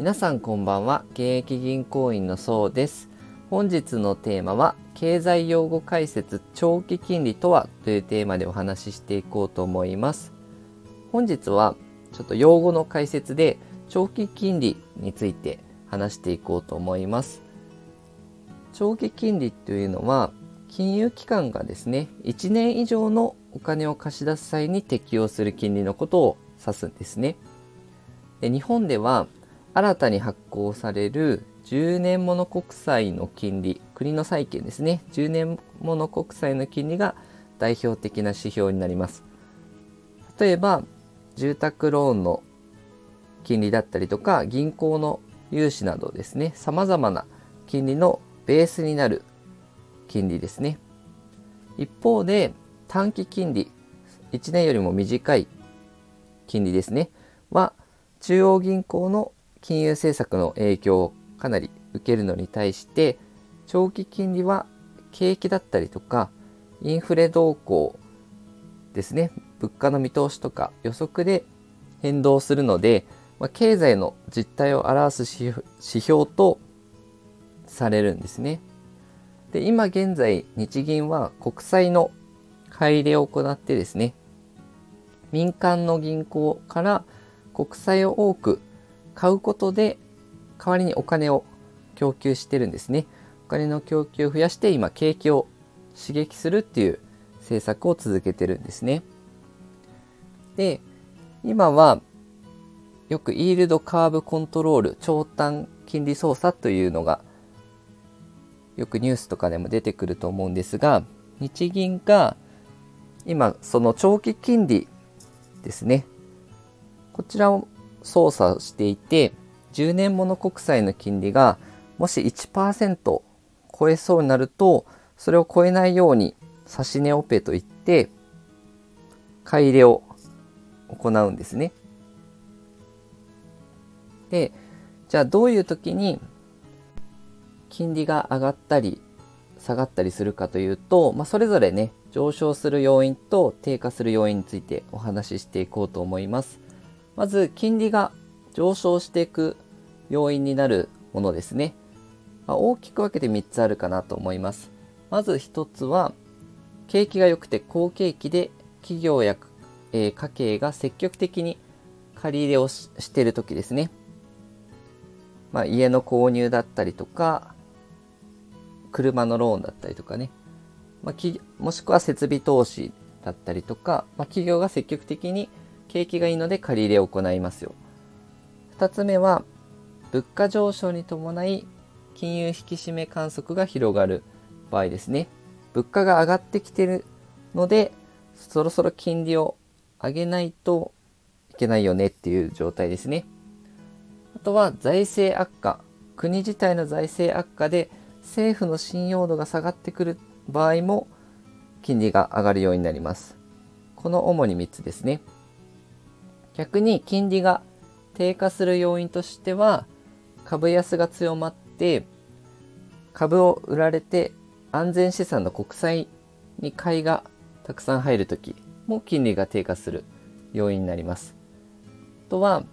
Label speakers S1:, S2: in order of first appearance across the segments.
S1: 皆さんこんばんは。現役銀行員のそうです。本日のテーマは経済用語解説長期金利とはというテーマでお話ししていこうと思います。本日はちょっと用語の解説で長期金利について話していこうと思います。長期金利というのは金融機関がですね1年以上のお金を貸し出す際に適用する金利のことを指すんですね。で日本では新たに発行される10年もの国債の金利国の債券ですね。10年もの国債の金利が代表的な指標になります。例えば住宅ローンの金利だったりとか銀行の融資などですね。様々な金利のベースになる金利ですね。一方で短期金利1年よりも短い金利ですね。は中央銀行の金融政策の影響をかなり受けるのに対して長期金利は景気だったりとかインフレ動向ですね物価の見通しとか予測で変動するので、まあ、経済の実態を表す指標とされるんですね。で今現在日銀は国債の買い入れを行ってですね民間の銀行から国債を多く買うことで代わりにお金を供給してるんですね。お金の供給を増やして今景気を刺激するっていう政策を続けてるんですね。で、今はよくイールドカーブコントロール、長短金利操作というのがよくニュースとかでも出てくると思うんですが、日銀が今その長期金利ですね。こちらを操作していて、10年もの国債の金利がもし1%超えそうになると、それを超えないように指値オペといって、買い入れを行うんですね。で、じゃあどういう時に金利が上がったり下がったりするかというと、まあ、それぞれね、上昇する要因と低下する要因についてお話ししていこうと思います。まず金利が上昇していく要因になるものですね。まあ、大きく分けて3つあるかなと思います。まず1つは景気が良くて好景気で企業や、えー、家計が積極的に借り入れをしている時ですね。まあ、家の購入だったりとか車のローンだったりとかね、まあ、もしくは設備投資だったりとか、まあ、企業が積極的に景気がいいので借り入れを行いますよ。2つ目は、物価上昇に伴い金融引き締め観測が広がる場合ですね。物価が上がってきてるので、そろそろ金利を上げないといけないよねっていう状態ですね。あとは財政悪化。国自体の財政悪化で政府の信用度が下がってくる場合も金利が上がるようになります。この主に3つですね。逆に金利が低下する要因としては株安が強まって株を売られて安全資産の国債に買いがたくさん入るときも金利が低下する要因になります。あとは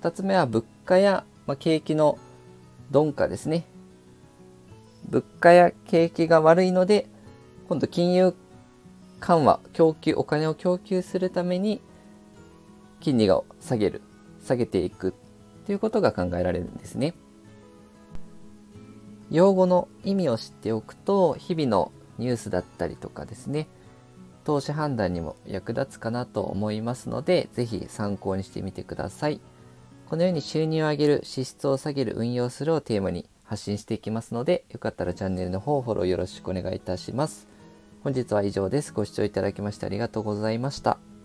S1: 2つ目は物価や、まあ、景気の鈍化ですね。物価や景気が悪いので今度金融緩和供給お金を供給するために金利を下げる、下げていくということが考えられるんですね。用語の意味を知っておくと、日々のニュースだったりとかですね、投資判断にも役立つかなと思いますので、ぜひ参考にしてみてください。このように収入を上げる、支出を下げる、運用するをテーマに発信していきますので、よかったらチャンネルの方フォローよろしくお願いいたします。本日は以上です。ご視聴いただきましてありがとうございました。